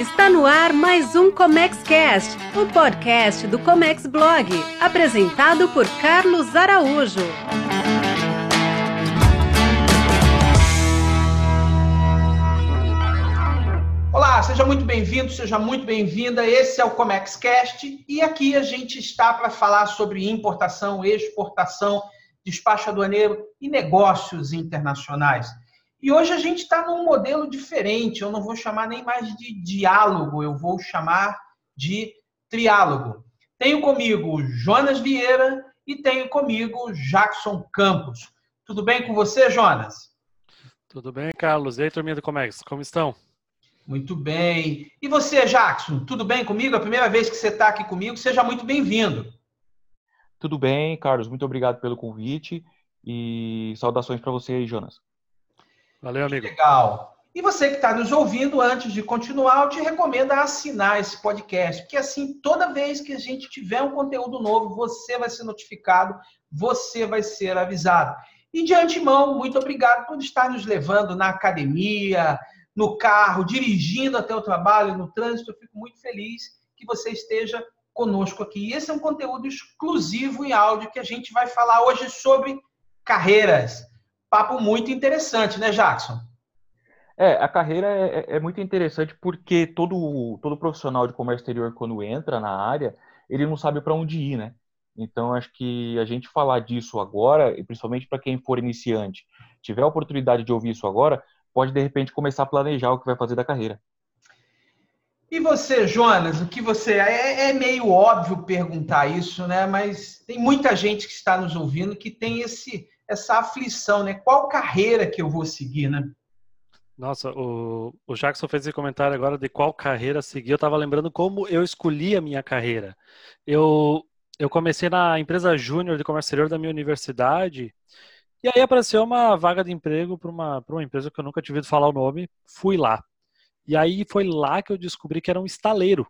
Está no ar mais um Comex Cast, o podcast do Comex Blog, apresentado por Carlos Araújo. Olá, seja muito bem-vindo, seja muito bem-vinda. Esse é o Comex Cast e aqui a gente está para falar sobre importação, exportação, despacho aduaneiro e negócios internacionais. E hoje a gente está num modelo diferente. Eu não vou chamar nem mais de diálogo, eu vou chamar de triálogo. Tenho comigo Jonas Vieira e tenho comigo Jackson Campos. Tudo bem com você, Jonas? Tudo bem, Carlos. E aí, turminha do Comex, como estão? Muito bem. E você, Jackson, tudo bem comigo? É a primeira vez que você está aqui comigo, seja muito bem-vindo. Tudo bem, Carlos. Muito obrigado pelo convite e saudações para você aí, Jonas. Valeu, amigo. Legal. E você que está nos ouvindo, antes de continuar, eu te recomendo assinar esse podcast, porque assim, toda vez que a gente tiver um conteúdo novo, você vai ser notificado, você vai ser avisado. E de antemão, muito obrigado por estar nos levando na academia, no carro, dirigindo até o trabalho, no trânsito. Eu fico muito feliz que você esteja conosco aqui. Esse é um conteúdo exclusivo em áudio que a gente vai falar hoje sobre carreiras papo muito interessante, né, Jackson? É, a carreira é, é, é, muito interessante porque todo, todo profissional de comércio exterior, quando entra na área, ele não sabe para onde ir, né? Então, acho que a gente falar disso agora, e principalmente para quem for iniciante, tiver a oportunidade de ouvir isso agora, pode de repente começar a planejar o que vai fazer da carreira. E você, Jonas, o que você. É, é, meio óbvio perguntar isso, né? Mas tem muita gente que está nos ouvindo que tem esse, essa aflição, né? Qual carreira que eu vou seguir, né? Nossa, o, o Jackson fez esse comentário agora de qual carreira seguir. Eu estava lembrando como eu escolhi a minha carreira. Eu, eu comecei na empresa júnior de comércio exterior da minha universidade. E aí apareceu uma vaga de emprego para uma, uma empresa que eu nunca tinha ouvido falar o nome. Fui lá. E aí foi lá que eu descobri que era um estaleiro.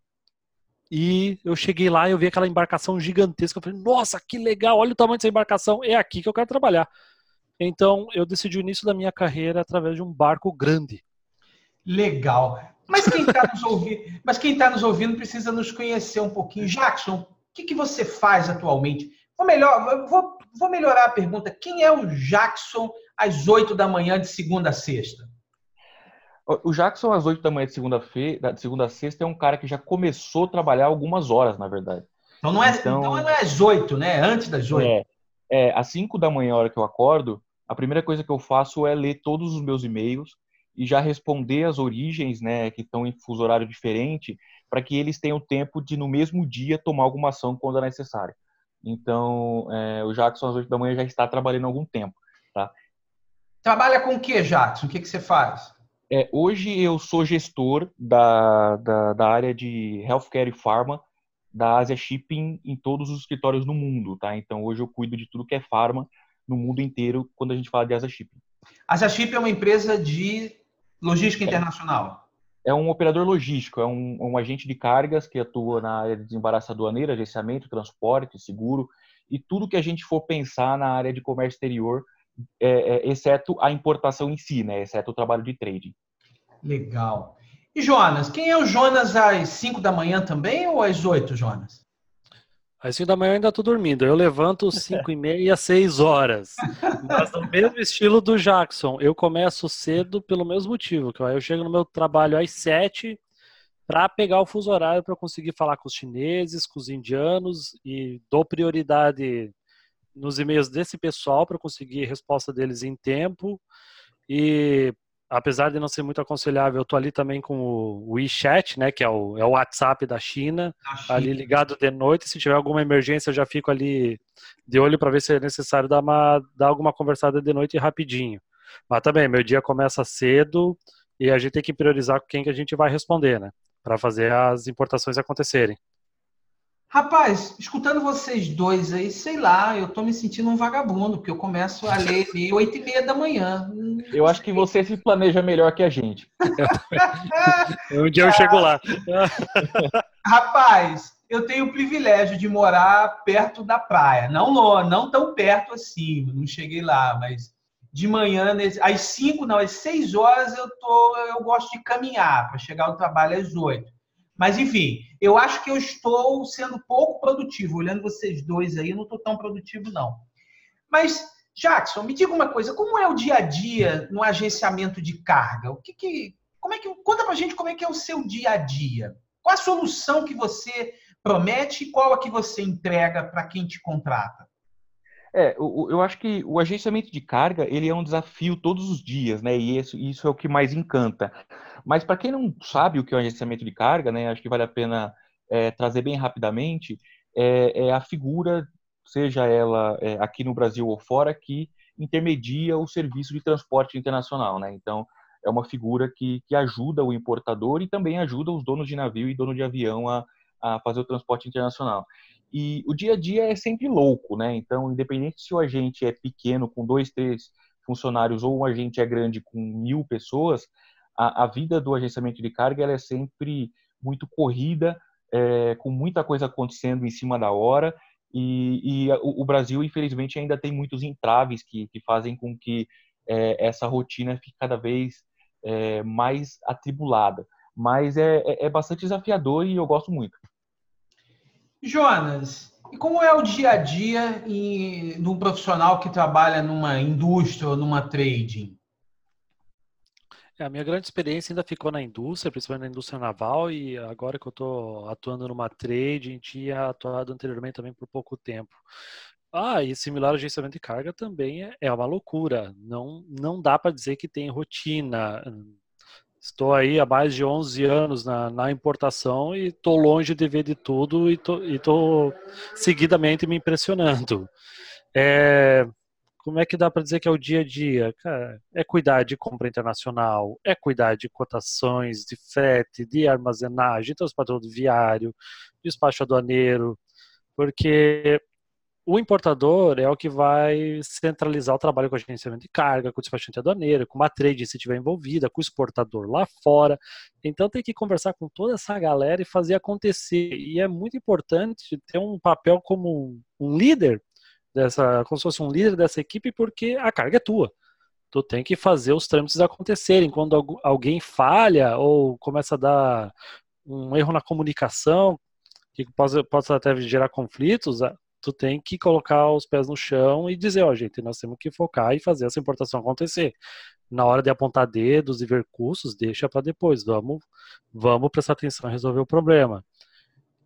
E eu cheguei lá e eu vi aquela embarcação gigantesca. Eu falei, nossa, que legal, olha o tamanho dessa embarcação, é aqui que eu quero trabalhar. Então eu decidi o início da minha carreira através de um barco grande. Legal. Mas quem está nos, quem tá nos ouvindo precisa nos conhecer um pouquinho. Jackson, o que, que você faz atualmente? Vou, melhor, vou, vou melhorar a pergunta. Quem é o Jackson às 8 da manhã de segunda a sexta? O Jackson, às 8 da manhã de segunda-feira, de segunda a sexta, é um cara que já começou a trabalhar algumas horas, na verdade. Então não é, então, então não é às 8, né? Antes das 8. É, é, às 5 da manhã, a hora que eu acordo, a primeira coisa que eu faço é ler todos os meus e-mails e já responder as origens, né, que estão em fuso horário diferente, para que eles tenham tempo de, no mesmo dia, tomar alguma ação quando é necessário. Então, é, o Jackson, às 8 da manhã, já está trabalhando há algum tempo. Tá? Trabalha com o que, Jackson? O que, que você faz? É, hoje eu sou gestor da, da, da, área de healthcare e pharma da Asia Shipping em todos os escritórios no mundo, tá? Então hoje eu cuido de tudo que é pharma no mundo inteiro quando a gente fala de Asia Shipping. Asia Shipping é uma empresa de logística internacional. É, é um operador logístico, é um, um, agente de cargas que atua na área de desembaraço aduaneiro, agenciamento, transporte, seguro e tudo que a gente for pensar na área de comércio exterior é, é, exceto a importação em si, né? Exceto o trabalho de trading. Legal. E Jonas, quem é o Jonas às 5 da manhã também ou às 8, Jonas? Às 5 da manhã eu ainda estou dormindo. Eu levanto 5 e meia, 6 horas. Mas no mesmo estilo do Jackson. Eu começo cedo pelo mesmo motivo. Que eu chego no meu trabalho às 7 para pegar o fuso horário para conseguir falar com os chineses, com os indianos e dou prioridade nos e-mails desse pessoal para conseguir resposta deles em tempo. E apesar de não ser muito aconselhável, eu tô ali também com o WeChat, né, que é o, é o WhatsApp da China, China, ali ligado de noite. Se tiver alguma emergência, eu já fico ali de olho para ver se é necessário dar, uma, dar alguma conversada de noite rapidinho. Mas também, meu dia começa cedo e a gente tem que priorizar com quem que a gente vai responder, né, para fazer as importações acontecerem. Rapaz, escutando vocês dois aí, sei lá, eu tô me sentindo um vagabundo, porque eu começo a ler meio oito e meia da manhã. Eu acho que você se planeja melhor que a gente. um dia eu chego lá. Rapaz, eu tenho o privilégio de morar perto da praia. Não, não tão perto assim, não cheguei lá, mas de manhã, às 5, não, às 6 horas eu, tô, eu gosto de caminhar para chegar ao trabalho às 8. Mas, enfim, eu acho que eu estou sendo pouco produtivo. Olhando vocês dois aí, eu não estou tão produtivo, não. Mas, Jackson, me diga uma coisa: como é o dia a dia no agenciamento de carga? O que, que como é que conta para gente como é que é o seu dia a dia? Qual a solução que você promete e qual a que você entrega para quem te contrata? É, eu acho que o agenciamento de carga ele é um desafio todos os dias, né? E isso, isso é o que mais encanta. Mas para quem não sabe o que é o agenciamento de carga, né? Acho que vale a pena é, trazer bem rapidamente é, é, a figura, seja ela é, aqui no Brasil ou fora, que intermedia o serviço de transporte internacional, né? Então é uma figura que, que ajuda o importador e também ajuda os donos de navio e dono de avião a, a fazer o transporte internacional. E o dia a dia é sempre louco, né? Então, independente se o agente é pequeno, com dois, três funcionários, ou o agente é grande, com mil pessoas, a, a vida do agenciamento de carga ela é sempre muito corrida, é, com muita coisa acontecendo em cima da hora. E, e o, o, Brasil, infelizmente, ainda tem muitos entraves que, que fazem com que é, essa rotina fique cada vez é, mais atribulada. Mas é, é, é bastante desafiador e eu gosto muito. Jonas, e como é o dia a dia em, de um profissional que trabalha numa indústria ou numa trading? É, a minha grande experiência ainda ficou na indústria, principalmente na indústria naval, e agora que eu estou atuando numa trading, tinha atuado anteriormente também por pouco tempo. Ah, e similar ao agenciamento de carga também é, é uma loucura. Não, não dá para dizer que tem rotina. Estou aí há mais de 11 anos na, na importação e estou longe de ver de tudo e estou seguidamente me impressionando. É, como é que dá para dizer que é o dia a dia? É cuidar de compra internacional, é cuidar de cotações, de frete, de armazenagem, transporte rodoviário, despacho aduaneiro, porque o importador é o que vai centralizar o trabalho com agenciamento de carga, com o despachante aduaneiro, com uma trade se estiver envolvida, com o exportador lá fora. Então tem que conversar com toda essa galera e fazer acontecer. E é muito importante ter um papel como um líder dessa, como se fosse um líder dessa equipe, porque a carga é tua. Tu tem que fazer os trâmites acontecerem. Quando alguém falha ou começa a dar um erro na comunicação, que pode, pode até gerar conflitos, tu tem que colocar os pés no chão e dizer, ó, oh, gente, nós temos que focar e fazer essa importação acontecer. Na hora de apontar dedos e ver custos, deixa para depois. Vamos, vamos prestar atenção e resolver o problema.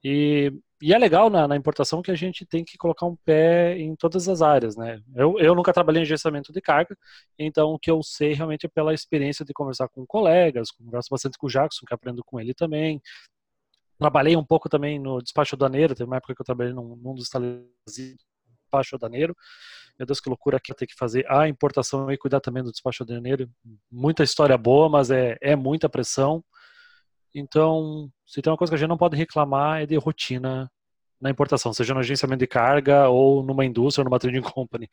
E, e é legal na, na, importação que a gente tem que colocar um pé em todas as áreas, né? Eu, eu nunca trabalhei em gerenciamento de carga, então o que eu sei realmente é pela experiência de conversar com colegas, converso bastante com o Jackson, que aprendo com ele também, Trabalhei um pouco também no despacho aduaneiro, teve uma época que eu trabalhei num, num dos despacho aduaneiro. Meu Deus, que loucura aqui ter que fazer a importação e cuidar também do despacho aduaneiro. Muita história boa, mas é, é muita pressão. Então, se tem uma coisa que a gente não pode reclamar é de rotina na importação, seja no agenciamento de carga ou numa indústria ou numa trading company.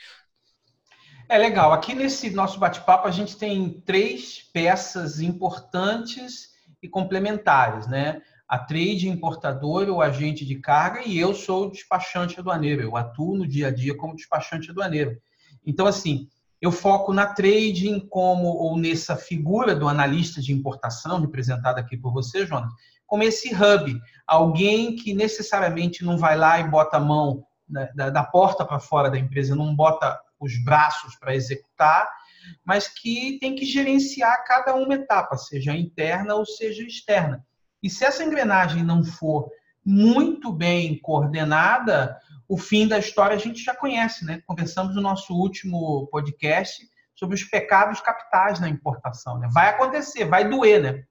É legal. Aqui nesse nosso bate-papo a gente tem três peças importantes e complementares, né? A trade importador ou agente de carga e eu sou o despachante aduaneiro. Eu atuo no dia a dia como despachante aduaneiro. Então, assim, eu foco na trading como ou nessa figura do analista de importação, representada aqui por você, Jonas, como esse hub, alguém que necessariamente não vai lá e bota a mão da, da porta para fora da empresa, não bota os braços para executar, mas que tem que gerenciar cada uma etapa, seja interna ou seja externa. E se essa engrenagem não for muito bem coordenada, o fim da história a gente já conhece, né? Conversamos no nosso último podcast sobre os pecados capitais na importação. Né? Vai acontecer, vai doer, né?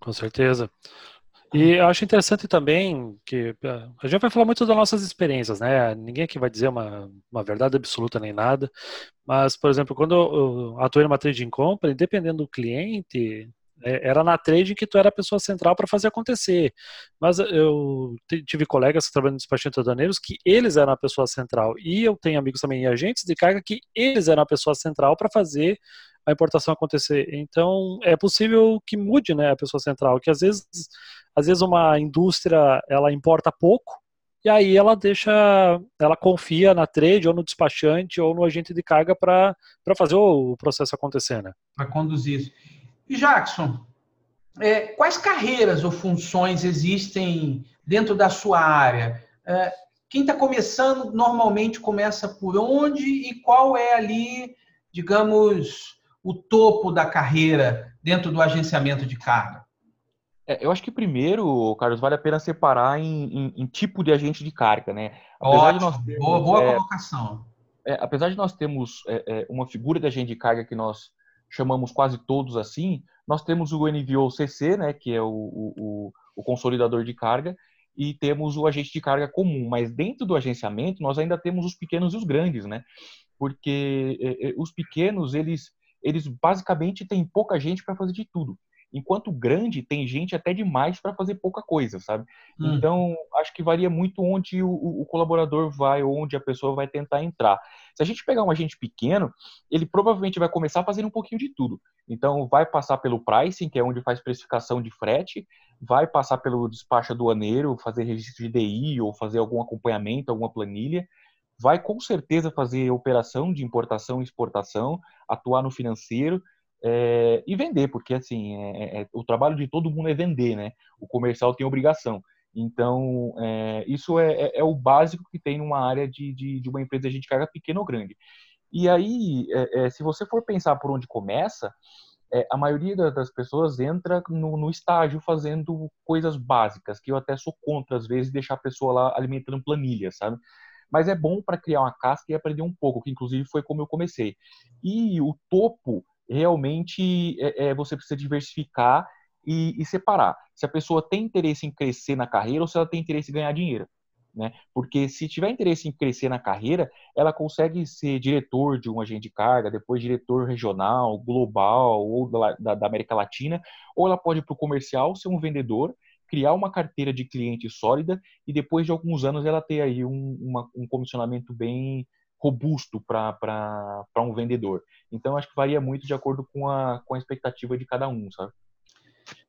Com certeza. E eu acho interessante também que eh, a gente vai falar muito das nossas experiências, né? Ninguém aqui vai dizer uma, uma verdade absoluta nem nada. Mas, por exemplo, quando eu atuei numa trading company, dependendo do cliente, é, era na trade que tu era a pessoa central para fazer acontecer. Mas eu tive colegas no despachante aduaneiros que eles eram a pessoa central. E eu tenho amigos também agentes de carga que eles eram a pessoa central para fazer a importação acontecer. Então, é possível que mude, né, a pessoa central, que às vezes, às vezes uma indústria, ela importa pouco, e aí ela deixa, ela confia na trade ou no despachante ou no agente de carga para fazer o processo acontecer, né? Para conduzir isso. E Jackson, é, quais carreiras ou funções existem dentro da sua área? É, quem está começando normalmente começa por onde e qual é ali, digamos, o topo da carreira dentro do agenciamento de carga? É, eu acho que primeiro, Carlos, vale a pena separar em, em, em tipo de agente de carga, né? Apesar Ótimo, termos, boa, boa é, colocação. É, apesar de nós termos é, uma figura de agente de carga que nós chamamos quase todos assim, nós temos o NVO CC, né, que é o, o, o consolidador de carga, e temos o agente de carga comum. Mas dentro do agenciamento, nós ainda temos os pequenos e os grandes, né? Porque é, os pequenos, eles, eles basicamente têm pouca gente para fazer de tudo enquanto grande tem gente até demais para fazer pouca coisa, sabe? Hum. Então, acho que varia muito onde o, o, colaborador vai, onde a pessoa vai tentar entrar. Se a gente pegar um agente pequeno, ele provavelmente vai começar fazendo um pouquinho de tudo. Então, vai passar pelo pricing, que é onde faz precificação de frete, vai passar pelo despacho aduaneiro, fazer registro de DI ou fazer algum acompanhamento, alguma planilha, vai com certeza fazer operação de importação e exportação, atuar no financeiro, é, e vender, porque assim, é, é, é, o trabalho de todo mundo é vender, né? O comercial tem obrigação. Então, é, isso é, é, é, o básico que tem numa área de, de, de uma empresa de gente carga pequena ou grande. E aí, se você for pensar por onde começa, a maioria das pessoas entra no, no, estágio fazendo coisas básicas, que eu até sou contra, às vezes, deixar a pessoa lá alimentando planilha, sabe? Mas é bom para criar uma casca e aprender um pouco, que inclusive foi como eu comecei. E o topo realmente é, é, você precisa diversificar e, e, separar. Se a pessoa tem interesse em crescer na carreira ou se ela tem interesse em ganhar dinheiro. Né? Porque se tiver interesse em crescer na carreira, ela consegue ser diretor de um agente de carga, depois diretor regional, global ou da, da América Latina, ou ela pode ir para o comercial, ser um vendedor, criar uma carteira de cliente sólida e depois de alguns anos ela ter aí um, uma, um comissionamento bem, robusto para um vendedor. Então, acho que varia muito de acordo com a, com a expectativa de cada um, sabe?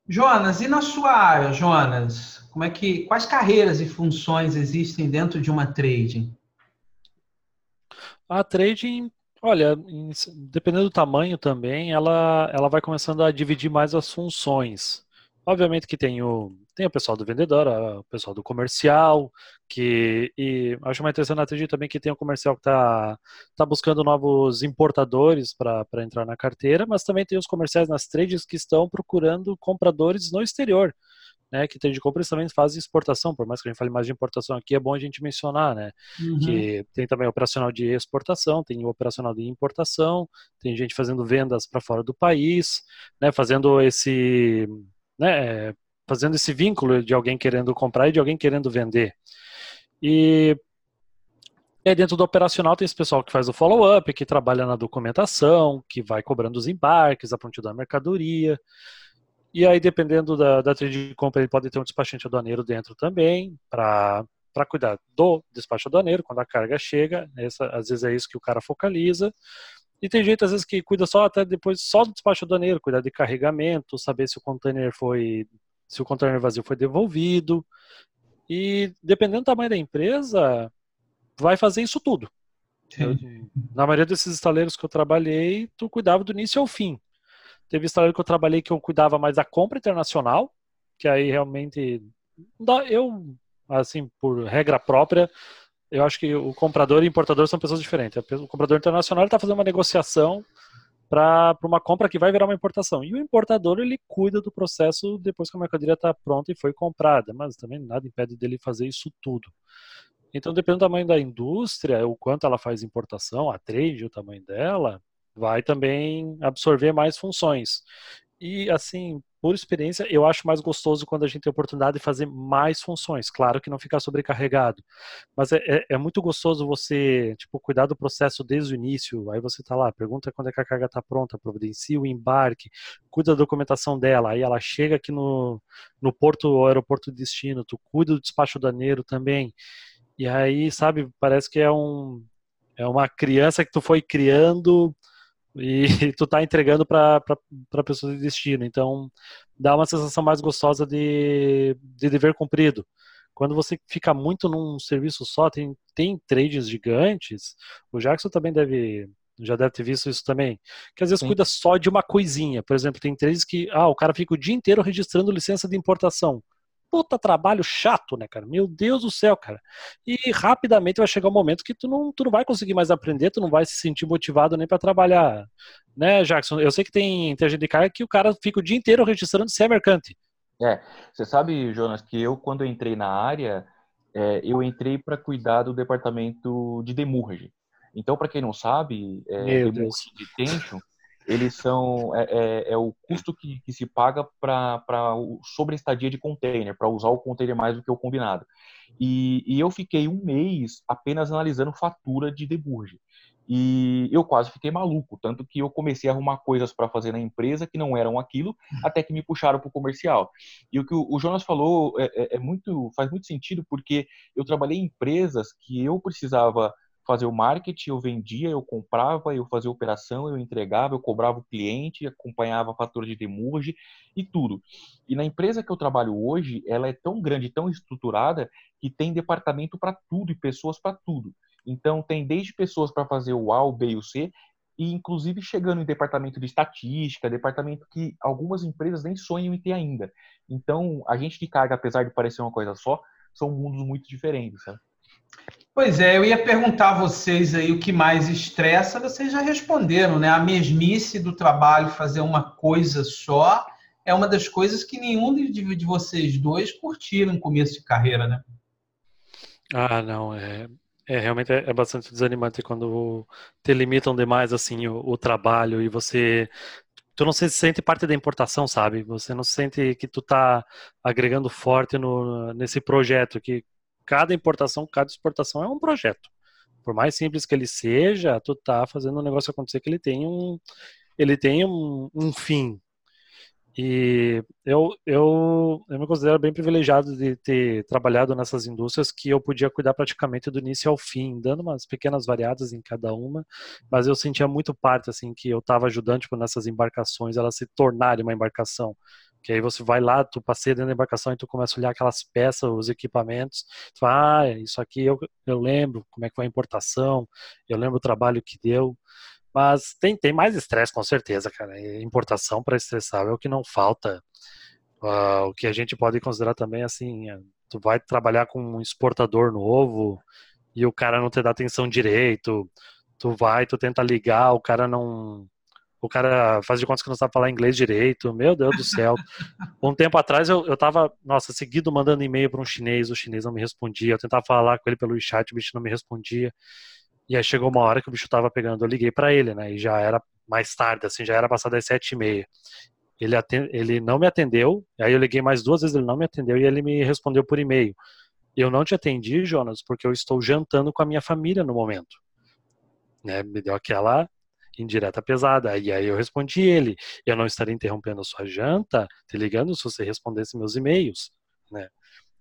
Jonas, e na sua área, Jonas, como é que quais carreiras e funções existem dentro de uma trading? A trading, olha, dependendo do tamanho também, ela ela vai começando a dividir mais as funções. Obviamente que tem o, tem o pessoal do vendedor, o pessoal do comercial, que e acho mais interessante na TG também que tem o comercial que está tá buscando novos importadores para entrar na carteira, mas também tem os comerciais nas trades que estão procurando compradores no exterior. Né, que tem de compra, eles também fazem exportação, por mais que a gente fale mais de importação aqui, é bom a gente mencionar, né, uhum. que tem também operacional de exportação, tem operacional de importação, tem gente fazendo vendas para fora do país, né, fazendo esse né, é, fazendo esse vínculo de alguém querendo comprar e de alguém querendo vender. E, aí dentro do operacional tem esse pessoal que faz o follow-up, que trabalha na documentação, que vai cobrando os embarques, a prontidão da mercadoria. E aí, dependendo da, da trade de compra, ele pode ter um despachante aduaneiro dentro também, para para cuidar do despacho aduaneiro, quando a carga chega, essa, às vezes é isso que o cara focaliza. E tem gente, às vezes, que cuida só até depois só do despacho aduaneiro, cuidar de carregamento, saber se o container foi. se o container vazio foi devolvido. E dependendo do tamanho da empresa, vai fazer isso tudo. Eu, na maioria desses estaleiros que eu trabalhei, tu cuidava do início ao fim. Teve estaleiro que eu trabalhei que eu cuidava mais da compra internacional, que aí realmente eu assim por regra própria eu acho que o comprador e o importador são pessoas diferentes. O comprador internacional está fazendo uma negociação para uma compra que vai virar uma importação. E o importador ele cuida do processo depois que a mercadoria está pronta e foi comprada, mas também nada impede dele fazer isso tudo. Então, dependendo do tamanho da indústria, o quanto ela faz importação, a trade, o tamanho dela, vai também absorver mais funções. E assim, por experiência, eu acho mais gostoso quando a gente tem a oportunidade de fazer mais funções. Claro que não ficar sobrecarregado, mas é, é, é muito gostoso você, tipo, cuidar do processo desde o início. Aí você tá lá, pergunta quando é que a carga está pronta, providencia o embarque, cuida da documentação dela. Aí ela chega aqui no, no porto, ou aeroporto de destino, tu cuida do despacho aduaneiro também. E aí, sabe, parece que é um é uma criança que tu foi criando e tu tá entregando para a pessoa de destino. Então, dá uma sensação mais gostosa de, de dever cumprido. quando você fica muito num serviço só, tem, tem trades gigantes, o Jackson também deve já deve ter visto isso também, que às vezes Sim. cuida só de uma coisinha. Por exemplo, tem trades que, ah, o cara fica o dia inteiro registrando licença de importação puta trabalho chato, né, cara? Meu Deus do céu, cara. E rapidamente vai chegar um momento que tu não, tu não vai conseguir mais aprender, tu não vai se sentir motivado nem para trabalhar, né, Jackson? Eu sei que tem, gente de cara que o cara fica o dia inteiro registrando se é mercante. É, você sabe, Jonas, que eu, quando eu entrei na área, é, eu entrei para cuidar do departamento de demurrage. Então, para quem não sabe, é, demurrage eles são é, é, é o custo que, que se paga para sobre estadia de container, para usar o container mais do que o combinado. E, e, eu fiquei um mês apenas analisando fatura de deburge. E eu quase fiquei maluco, tanto que eu comecei a arrumar coisas para fazer na empresa que não eram aquilo, até que me puxaram para o comercial. E o que o Jonas falou é, é, é muito, faz muito sentido, porque eu trabalhei em empresas que eu precisava fazer o marketing, eu vendia, eu comprava, eu fazia operação, eu entregava, eu cobrava o cliente, acompanhava a fatura de demurge e tudo. E na empresa que eu trabalho hoje, ela é tão grande, tão estruturada, que tem departamento para tudo e pessoas para tudo. Então, tem desde pessoas para fazer o A, o B e o C, e inclusive chegando em departamento de estatística, departamento que algumas empresas nem sonham em ter ainda. Então, a gente que carga, apesar de parecer uma coisa só, são mundos muito diferentes, sabe? Pois é, eu ia perguntar a vocês aí o que mais estressa, vocês já responderam, né? A mesmice do trabalho, fazer uma coisa só, é uma das coisas que nenhum de, vocês dois curtiram no começo de carreira, né? Ah, não, é, é realmente é, é bastante desanimante quando te limitam demais assim o, o trabalho e você tu não se sente parte da importação, sabe? Você não sente que tu tá agregando forte no, nesse projeto que cada importação, cada exportação é um projeto. Por mais simples que ele seja, tu tá fazendo um negócio acontecer que ele tem um, ele tem um, um fim. E eu, eu, eu me considero bem privilegiado de ter trabalhado nessas indústrias que eu podia cuidar praticamente do início ao fim, dando umas pequenas variadas em cada uma, mas eu sentia muito parte, assim, que eu estava ajudando, tipo, nessas embarcações, elas se tornarem uma embarcação. Que aí você vai lá, tu passeia dentro da embarcação e tu começa a olhar aquelas peças, os equipamentos. Tu fala, ah, isso aqui eu, eu lembro como é que foi a importação, eu lembro o trabalho que deu. Mas tem, tem mais estresse, com certeza, cara. Importação para estressar é o que não falta. Uh, o que a gente pode considerar também, assim, é, tu vai trabalhar com um exportador novo e o cara não te dá atenção direito. Tu vai, tu tenta ligar, o cara não o cara faz de conta que não sabe falar inglês direito. Meu Deus do céu. Um tempo atrás eu, eu tava, nossa, seguido mandando e-mail para um chinês, o chinês não me respondia. Eu tentava falar com ele pelo chat, o bicho não me respondia. E aí chegou uma hora que o bicho tava pegando, eu liguei para ele, né? E já era mais tarde, assim, já era passado das sete e meia. Ele, atend... ele não me atendeu, aí eu liguei mais duas vezes, ele não me atendeu e ele me respondeu por e-mail. Eu não te atendi, Jonas, porque eu estou jantando com a minha família no momento. Né, me deu aquela indireta pesada. E aí eu respondi ele: eu não estaria interrompendo a sua janta, te ligando se você respondesse meus e-mails, né?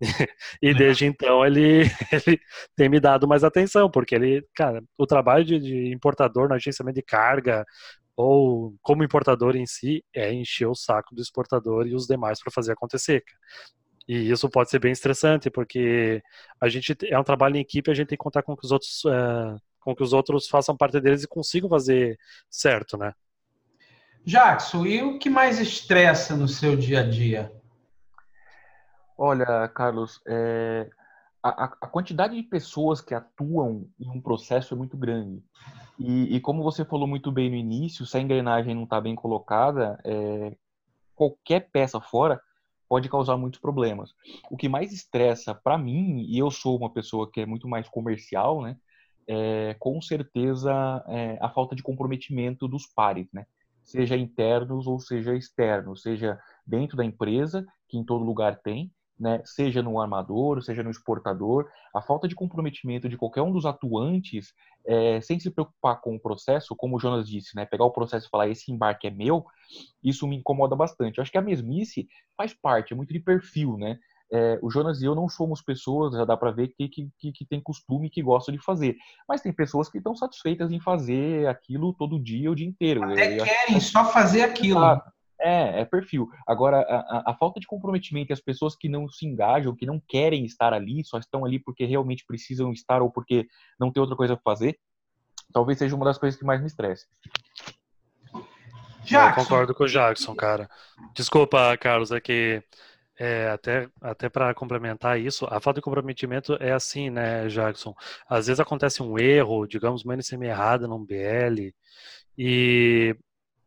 e desde então ele, ele tem me dado mais atenção, porque ele, cara, o trabalho de, de importador no agenciamento de carga ou como importador em si é encher o saco do exportador e os demais para fazer acontecer. E isso pode ser bem estressante, porque a gente é um trabalho em equipe, a gente tem que contar com que os outros uh, com que os outros façam parte deles e consigam fazer certo, né? Jackson, e o que mais estressa no seu dia a dia? Olha, Carlos, é, a, a, quantidade de pessoas que atuam em um processo é muito grande. E, e como você falou muito bem no início, se a engrenagem não está bem colocada, é, qualquer peça fora pode causar muitos problemas. O que mais estressa para mim, e eu sou uma pessoa que é muito mais comercial, né? É, com certeza é, a falta de comprometimento dos pares, né? Seja internos ou seja externos, seja dentro da empresa, que em todo lugar tem, né? Seja no armador, seja no exportador, a falta de comprometimento de qualquer um dos atuantes, é, sem se preocupar com o processo, como o Jonas disse, né? Pegar o processo e falar esse embarque é meu, isso me incomoda bastante. Eu acho que a mesmice faz parte, é muito de perfil, né? É, o Jonas e eu não somos pessoas, já dá para ver que, que, que, tem costume que gostam de fazer. Mas tem pessoas que estão satisfeitas em fazer aquilo todo dia, o dia inteiro. Até eu, querem só fazer aquilo. É, é perfil. Agora, a, a, falta de comprometimento e as pessoas que não se engajam, que não querem estar ali, só estão ali porque realmente precisam estar ou porque não tem outra coisa para fazer, talvez seja uma das coisas que mais me estressa. Jackson. Eu concordo com o Jackson, cara. Desculpa, Carlos, é que é, até até para complementar isso, a falta de comprometimento é assim, né, Jackson? Às vezes acontece um erro, digamos, uma NCM errada num BL, e,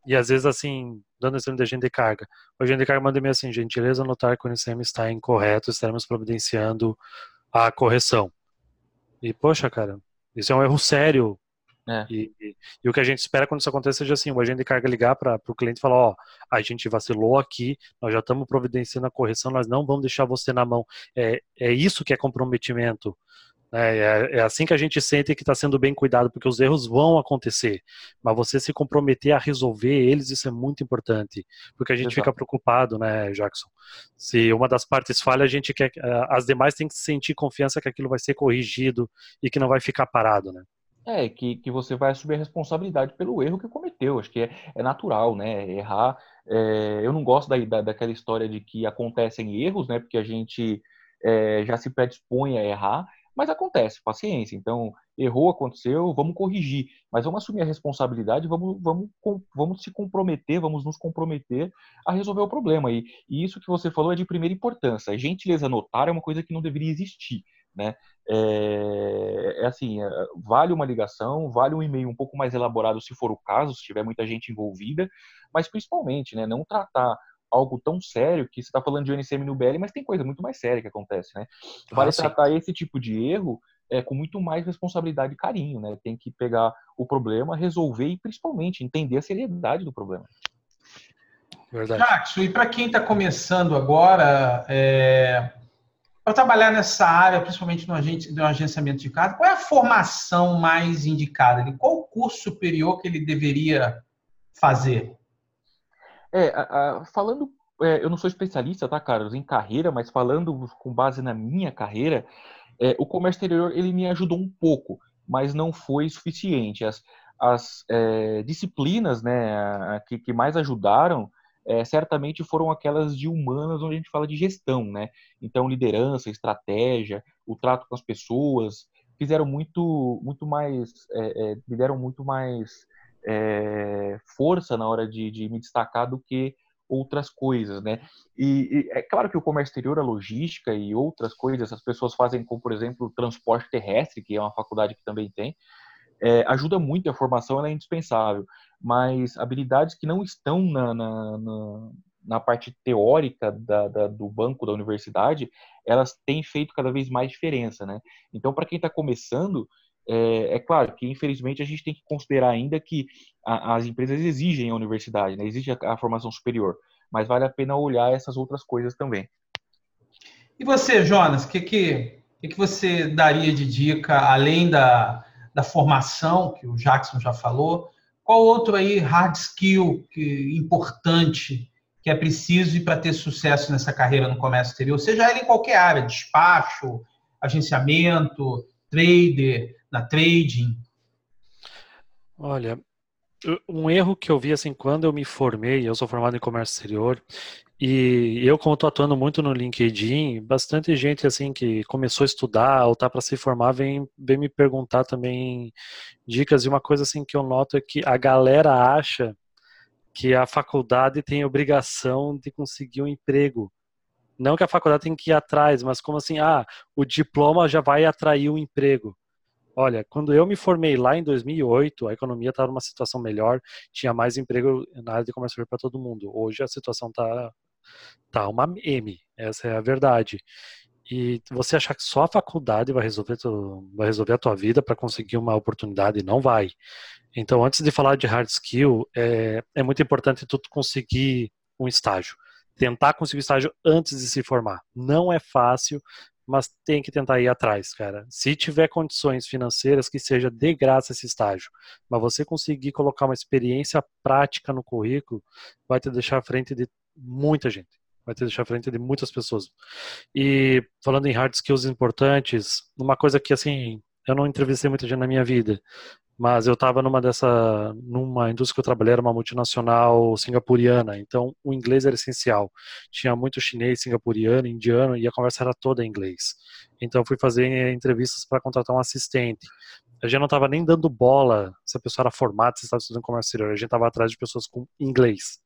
e às vezes, assim, dando exemplo de agente de carga. O agente de carga manda e assim, gentileza notar que o NCM está incorreto, estaremos providenciando a correção. E, poxa, cara, isso é um erro sério é. E, e, e, o que a gente espera quando isso aconteça seja assim, o agente de carga ligar para o cliente e falar, ó, a gente vacilou aqui, nós já estamos providenciando a correção, nós não vamos deixar você na mão. É, é isso que é comprometimento. Né? É, é assim que a gente sente que está sendo bem cuidado, porque os erros vão acontecer, mas você se comprometer a resolver eles, isso é muito importante, porque a gente Exato. fica preocupado, né, Jackson? Se uma das partes falha, a gente quer, as demais têm que sentir confiança que aquilo vai ser corrigido e que não vai ficar parado, né? É, que, que você vai assumir a responsabilidade pelo erro que cometeu. Acho que é, é natural, né? Errar. É, eu não gosto da, da, daquela história de que acontecem erros, né? Porque a gente é, já se predispõe a errar, mas acontece, paciência. Então, errou, aconteceu, vamos corrigir. Mas vamos assumir a responsabilidade, vamos, vamos, vamos se comprometer, vamos nos comprometer a resolver o problema. E, e isso que você falou é de primeira importância. Gentileza notar é uma coisa que não deveria existir. Né? É, é, assim, é, vale uma ligação, vale um e-mail um pouco mais elaborado se for o caso, se tiver muita gente envolvida, mas principalmente, né, não tratar algo tão sério que você está falando de ONCM no BL, mas tem coisa muito mais séria que acontece, né? Vale ah, tratar esse tipo de erro é, com muito mais responsabilidade e carinho, né? Tem que pegar o problema, resolver e principalmente entender a seriedade do problema. Verdade. Jackson, e para quem está começando agora, é, para trabalhar nessa área, principalmente no, agente, no agenciamento de carga, qual é a formação mais indicada? Qual o curso superior que ele deveria fazer? É, a, a, falando, é, eu não sou especialista, tá, Carlos, em carreira, mas falando com base na minha carreira, é, o comércio exterior ele me ajudou um pouco, mas não foi suficiente. As, as é, disciplinas, né, que, que mais ajudaram é, certamente foram aquelas de humanas, onde a gente fala de gestão, né? Então, liderança, estratégia, o trato com as pessoas, fizeram muito, muito mais, é, é, me deram muito mais é, força na hora de, de, me destacar do que outras coisas, né? E, e, é claro que o comércio exterior, a logística e outras coisas, as pessoas fazem como, por exemplo, o transporte terrestre, que é uma faculdade que também tem, é, ajuda muito a formação, ela é indispensável mas habilidades que não estão na, na, na, na parte teórica da, da, do banco da universidade, elas têm feito cada vez mais diferença, né? Então, para quem está começando, é, é, claro que infelizmente a gente tem que considerar ainda que a, as empresas exigem a universidade, né? exige a, a, formação superior, mas vale a pena olhar essas outras coisas também. E você, Jonas, o que, que, que, que você daria de dica, além da, da formação, que o Jackson já falou, qual outro aí hard skill que, importante que é preciso para ter sucesso nessa carreira no comércio exterior, seja ele em qualquer área, despacho, agenciamento, trader, na trading? Olha, um erro que eu vi assim quando eu me formei, eu sou formado em comércio exterior, e eu, como estou atuando muito no LinkedIn, bastante gente assim que começou a estudar ou está para se formar vem, vem me perguntar também dicas. E uma coisa assim que eu noto é que a galera acha que a faculdade tem obrigação de conseguir um emprego. Não que a faculdade tem que ir atrás, mas como assim, ah, o diploma já vai atrair um emprego. Olha, quando eu me formei lá em 2008, a economia estava numa situação melhor, tinha mais emprego na área de comércio para todo mundo. Hoje a situação está tá uma M, essa é a verdade. E você achar que só a faculdade vai resolver, tu, vai resolver a tua vida para conseguir uma oportunidade, não vai. Então, antes de falar de hard skill, é, é muito importante tu conseguir um estágio. Tentar conseguir estágio antes de se formar. Não é fácil, mas tem que tentar ir atrás, cara. Se tiver condições financeiras, que seja de graça esse estágio, mas você conseguir colocar uma experiência prática no currículo, vai te deixar à frente de muita gente. Vai te deixar à frente de muitas pessoas. E falando em hard skills importantes, uma coisa que assim, eu não entrevistei muita gente na minha vida, mas eu estava numa dessa, numa indústria que eu trabalhei, era uma multinacional singapuriana, então o inglês era essencial. Tinha muito chinês, singapuriano, indiano e a conversa era toda em inglês. Então fui fazer entrevistas para contratar um assistente. A gente não estava nem dando bola se a pessoa era formada, se estava estudando comércio exterior. A gente estava atrás de pessoas com inglês.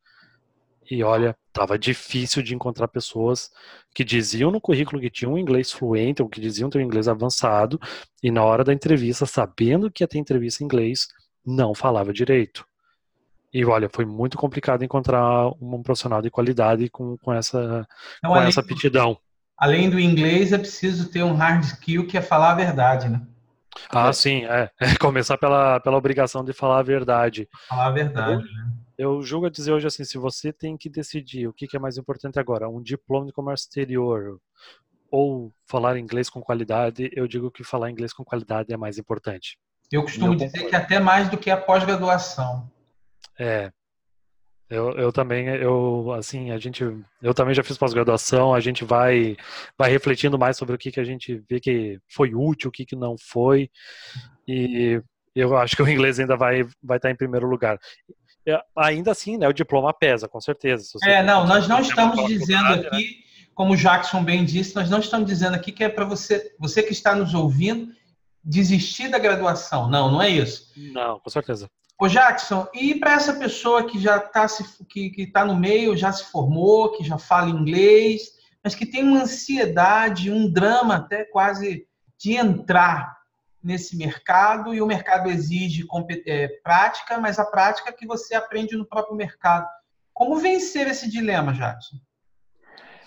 E olha, tava difícil de encontrar pessoas que diziam no currículo que tinham um inglês fluente ou que diziam ter um inglês avançado e na hora da entrevista, sabendo que ia ter entrevista em inglês, não falava direito. E olha, foi muito complicado encontrar um profissional de qualidade com, com essa, então, com essa aptidão. além do inglês, é preciso ter um hard skill que é falar a verdade, né? Ah, é. sim, é. é. Começar pela, pela obrigação de falar a verdade. Falar a verdade, né? Eu julgo a dizer hoje assim, se você tem que decidir o que, é mais importante agora, um diploma de comércio exterior ou falar inglês com qualidade, eu digo que falar inglês com qualidade é mais importante. Eu costumo dizer que até mais do que a pós-graduação. É. Eu, eu também, eu assim, a gente, eu também já fiz pós-graduação, a gente vai, vai refletindo mais sobre o que, que a gente vê que foi útil, o que, que não foi, e eu acho que o inglês ainda vai, vai estar em primeiro lugar. É, ainda assim, né, o diploma pesa, com certeza. É, não, nós não estamos dizendo né? aqui, né? como o Jackson bem disse, nós não estamos dizendo aqui que é para você, você que está nos ouvindo, desistir da graduação. Não, não é isso. Não, com certeza. Ô Jackson, e para essa pessoa que já está que, que tá no meio, já se formou, que já fala inglês, mas que tem uma ansiedade, um drama até quase de entrar nesse mercado e o mercado exige é, prática, mas a prática é que você aprende no próprio mercado. Como vencer esse dilema, Jackson?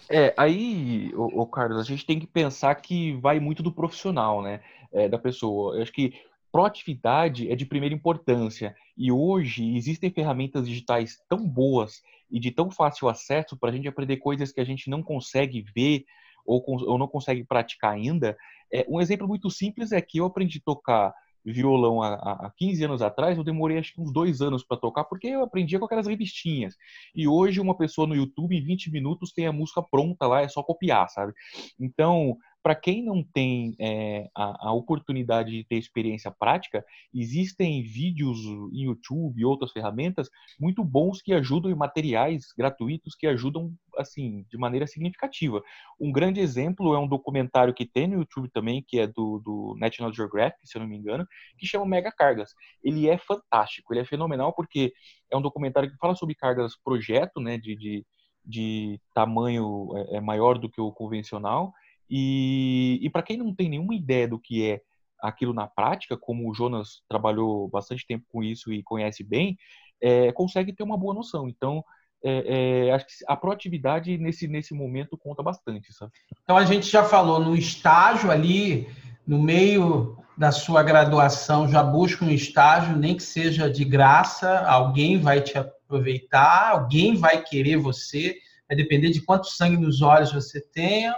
É, aí, o, o, Carlos, a gente tem que pensar que vai muito do profissional, né? É, da pessoa. Eu acho que proatividade é de primeira importância. E hoje existem ferramentas digitais tão boas e de tão fácil acesso para a gente aprender coisas que a gente não consegue ver ou, ou não consegue praticar ainda, é, um exemplo muito simples é que eu aprendi a tocar violão há, há 15 anos atrás, eu demorei acho que uns dois anos para tocar, porque eu aprendia com aquelas revistinhas. E hoje uma pessoa no YouTube, em 20 minutos, tem a música pronta lá, é só copiar, sabe? Então, para quem não tem é, a, a, oportunidade de ter experiência prática, existem vídeos em YouTube e outras ferramentas muito bons que ajudam e materiais gratuitos que ajudam assim de maneira significativa. Um grande exemplo é um documentário que tem no YouTube também, que é do, do National Geographic, se eu não me engano, que chama Mega Cargas. Ele é fantástico, ele é fenomenal porque é um documentário que fala sobre cargas projeto, né, de, de, de tamanho é, é maior do que o convencional e, e para quem não tem nenhuma ideia do que é aquilo na prática, como o Jonas trabalhou bastante tempo com isso e conhece bem, é, consegue ter uma boa noção. Então, é, é, acho que a proatividade nesse, nesse momento conta bastante, sabe? Então, a gente já falou no estágio ali, no meio da sua graduação, já busca um estágio, nem que seja de graça, alguém vai te aproveitar, alguém vai querer você, vai depender de quanto sangue nos olhos você tenha,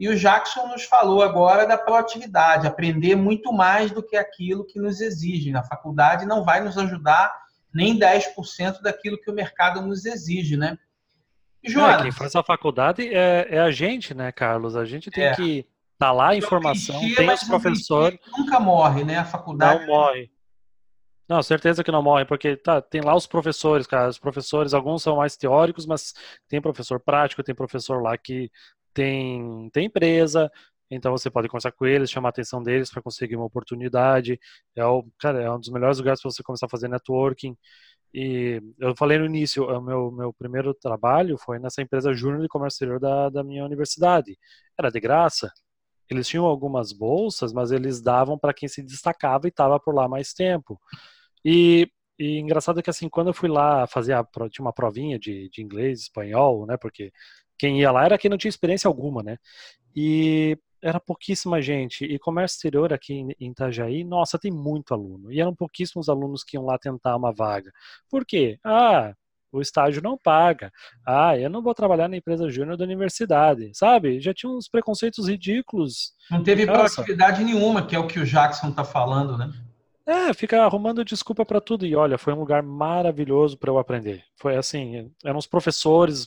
e o Jackson nos falou agora da proatividade, aprender muito mais do que aquilo que nos exige. Na faculdade não vai nos ajudar nem 10% daquilo que o mercado nos exige, né? E, Joana, é, quem faz a faculdade é, é, a gente, né, Carlos? A gente tem é. que estar tá lá a informação, tem os professores. Nunca morre, né? A faculdade. Não morre. Não, certeza que não morre, porque tá, tem lá os professores, cara. Os professores, alguns são mais teóricos, mas tem professor prático, tem professor lá que tem, tem empresa, então você pode conversar com eles, chamar a atenção deles para conseguir uma oportunidade. É o, cara, é um dos melhores lugares para você começar a fazer networking. E eu falei no início, o meu, meu primeiro trabalho foi nessa empresa júnior de comércio exterior da, da minha universidade. Era de graça. Eles tinham algumas bolsas, mas eles davam para quem se destacava e estava por lá mais tempo. E, e engraçado que assim, quando eu fui lá fazer a, tinha uma provinha de, de inglês, espanhol, né? Porque quem ia lá era quem não tinha experiência alguma, né? E era pouquíssima gente. E comércio exterior aqui em Itajaí, nossa, tem muito aluno. E eram pouquíssimos alunos que iam lá tentar uma vaga. Por quê? Ah, o estágio não paga. Ah, eu não vou trabalhar na empresa júnior da universidade, sabe? Já tinha uns preconceitos ridículos. Não teve proatividade nenhuma, que é o que o Jackson tá falando, né? É, fica arrumando desculpa para tudo. E olha, foi um lugar maravilhoso para eu aprender. Foi assim, eram os professores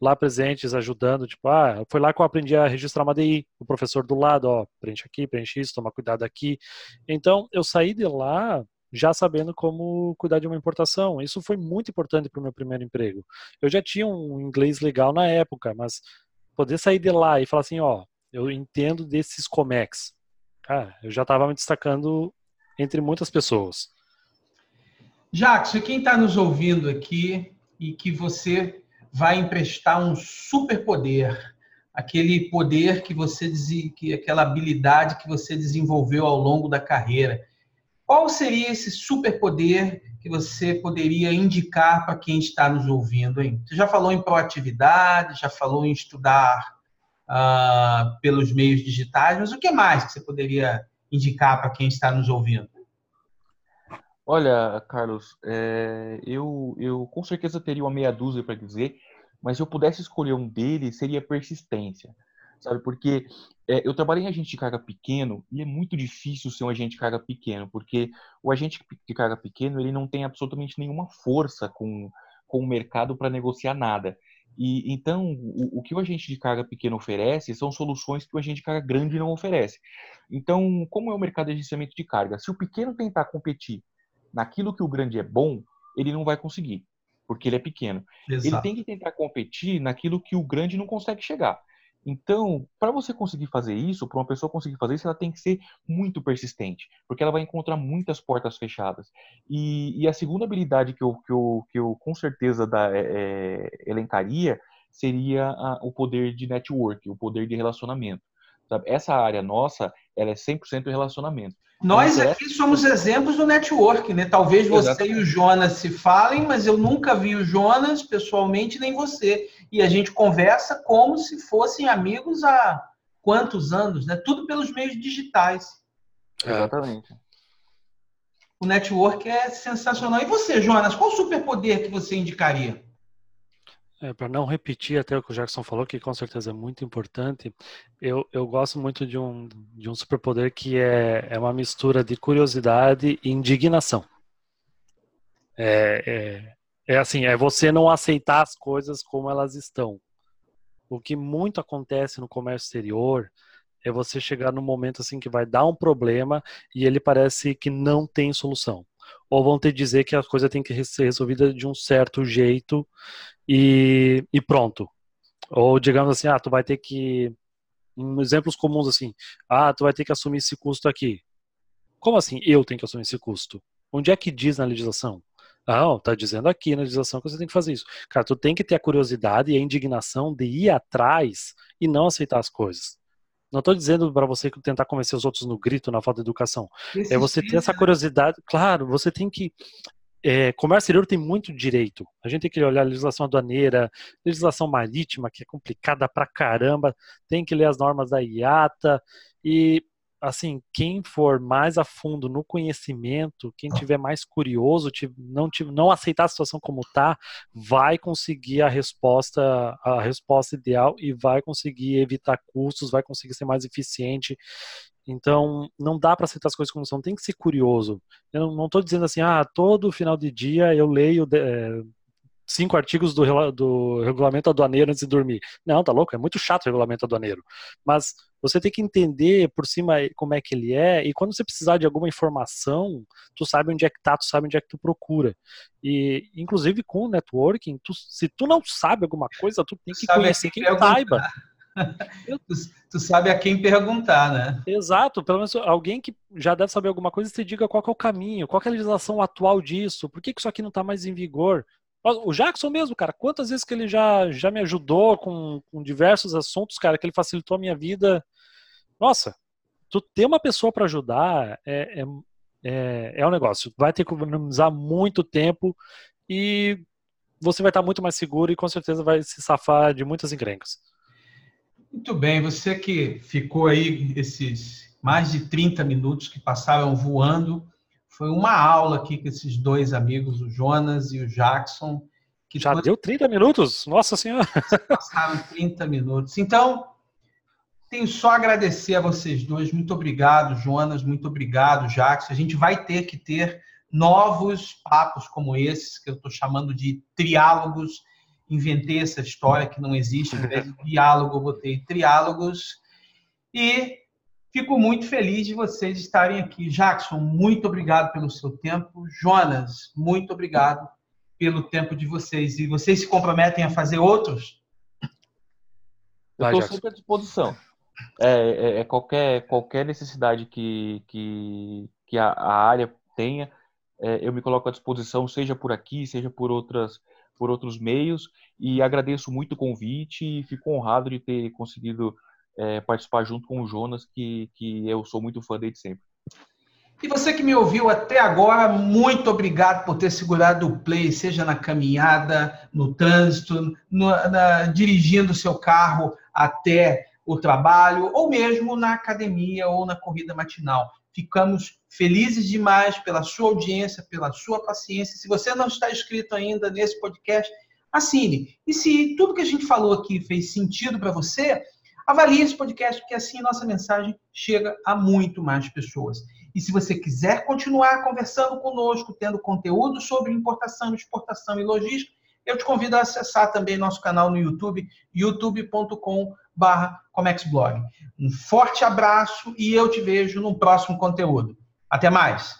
lá presentes ajudando, tipo, ah, foi lá que eu aprendi a registrar uma DI, o professor do lado, ó, preenche aqui, preenche isso, toma cuidado aqui. Então, eu saí de lá já sabendo como cuidar de uma importação. Isso foi muito importante para o meu primeiro emprego. Eu já tinha um inglês legal na época, mas poder sair de lá e falar assim, ó, eu entendo desses comex. Cara, eu já estava me destacando entre muitas pessoas. Jackson, quem está nos ouvindo aqui e que você vai emprestar um superpoder, aquele poder que você que aquela habilidade que você desenvolveu ao longo da carreira. Qual seria esse superpoder que você poderia indicar para quem está nos ouvindo? Hein? Você já falou em proatividade, já falou em estudar uh, pelos meios digitais, mas o que mais que você poderia indicar para quem está nos ouvindo? Olha, Carlos, é, eu, eu com certeza teria uma meia dúzia para dizer, mas se eu pudesse escolher um deles, seria persistência sabe? Porque é, eu trabalhei em agente de carga pequeno e é muito difícil ser um agente de carga pequeno, porque o agente de carga pequeno ele não tem absolutamente nenhuma força com, com o mercado para negociar nada. E então o, o, que o agente de carga pequeno oferece são soluções que o agente de carga grande não oferece. Então, como é o mercado de agenciamento de carga? Se o pequeno tentar competir naquilo que o grande é bom, ele não vai conseguir, porque ele é pequeno. Exato. Ele tem que tentar competir naquilo que o grande não consegue chegar. Então, para você conseguir fazer isso, para uma pessoa conseguir fazer isso, ela tem que ser muito persistente, porque ela vai encontrar muitas portas fechadas. E, e a segunda habilidade que eu, que eu, que eu com certeza da, é, elencaria seria a, o poder de network, o poder de relacionamento. Sabe? Essa área nossa, ela é 100% relacionamento. Nós aqui somos exemplos do network, né? Talvez você Exatamente. e o Jonas se falem, mas eu nunca vi o Jonas pessoalmente, nem você. E a gente conversa como se fossem amigos há quantos anos, né? Tudo pelos meios digitais. Exatamente. O network é sensacional. E você, Jonas, qual superpoder que você indicaria? É, para não repetir até o que o Jackson falou, que com certeza é muito importante, eu, eu gosto muito de um, de um superpoder que é, é uma mistura de curiosidade e indignação. É, é, é assim, é você não aceitar as coisas como elas estão. O que muito acontece no comércio exterior é você chegar num momento assim que vai dar um problema e ele parece que não tem solução ou vão te dizer que a coisa tem que ser resolvida de um certo jeito e, e pronto. Ou digamos assim, ah, tu vai ter que. Um, exemplos comuns assim, ah, tu vai ter que assumir esse custo aqui. Como assim eu tenho que assumir esse custo? Onde é que diz na legislação? Não, tá dizendo aqui na legislação que você tem que fazer isso. Cara, tu tem que ter a curiosidade e a indignação de ir atrás e não aceitar as coisas. Não estou dizendo para você tentar convencer os outros no grito, na falta de educação. Esse é você ter essa curiosidade. Claro, você tem que. É, comércio exterior tem muito direito. A gente tem que olhar a legislação aduaneira, legislação marítima, que é complicada pra caramba, tem que ler as normas da IATA. E assim, quem for mais a fundo no conhecimento, quem tiver mais curioso, não, não aceitar a situação como está, vai conseguir a resposta, a resposta ideal e vai conseguir evitar custos, vai conseguir ser mais eficiente. Então, não dá para aceitar as coisas como são, tem que ser curioso. Eu não estou dizendo assim, ah, todo final de dia eu leio é, cinco artigos do, do regulamento aduaneiro antes de dormir. Não, tá louco? É muito chato o regulamento aduaneiro. Mas você tem que entender por cima como é que ele é, e quando você precisar de alguma informação, tu sabe onde é que tá, tu sabe onde é que tu procura. E, inclusive, com o networking, tu, se tu não sabe alguma coisa, tu tem que sabe conhecer quem perguntar. saiba. tu, tu, sabe a quem perguntar, né? Exato, pelo menos alguém que já deve saber alguma coisa, você diga qual é o caminho, qual é a legislação atual disso, por que, que isso aqui não está mais em vigor? O Jackson mesmo, cara, quantas vezes que ele já, já me ajudou com, com diversos assuntos, cara, que ele facilitou a minha vida. Nossa, tu ter uma pessoa para ajudar é, é, é, é um negócio. Vai ter que economizar muito tempo e você vai estar muito mais seguro e com certeza vai se safar de muitas encrencas. Muito bem, você que ficou aí esses mais de 30 minutos que passaram voando, foi uma aula aqui com esses dois amigos, o Jonas e o Jackson. Que Já deu 30 minutos? Nossa Senhora! Passaram 30 minutos. Então, tenho só a agradecer a vocês dois. Muito obrigado, Jonas. Muito obrigado, Jackson. A gente vai ter que ter novos papos como esses, que eu estou chamando de triálogos. Inventei essa história que não existe. De diálogo, eu botei triálogos. E Fico muito feliz de vocês estarem aqui. Jackson, muito obrigado pelo seu tempo. Jonas, muito obrigado pelo tempo de vocês. E vocês se comprometem a fazer outros? Eu estou sempre à disposição. É, é, é, qualquer, qualquer necessidade que, que, que a, a área tenha, é, eu me coloco à disposição, seja por aqui, seja por outras por outros meios e agradeço muito o convite e fico honrado de ter conseguido é, participar junto com o Jonas, que, que eu sou muito fã dele sempre. E você que me ouviu até agora, muito obrigado por ter segurado o play, seja na caminhada, no trânsito, no, na, dirigindo o seu carro até o trabalho, ou mesmo na academia ou na corrida matinal. Ficamos felizes demais pela sua audiência, pela sua paciência. Se você não está inscrito ainda nesse podcast, assine. E se tudo que a gente falou aqui fez sentido para você, avalie esse podcast, porque assim nossa mensagem chega a muito mais pessoas. E se você quiser continuar conversando conosco, tendo conteúdo sobre importação, exportação e logística, eu te convido a acessar também nosso canal no YouTube, youtube.com/comexblog. Um forte abraço e eu te vejo no próximo conteúdo. Até mais.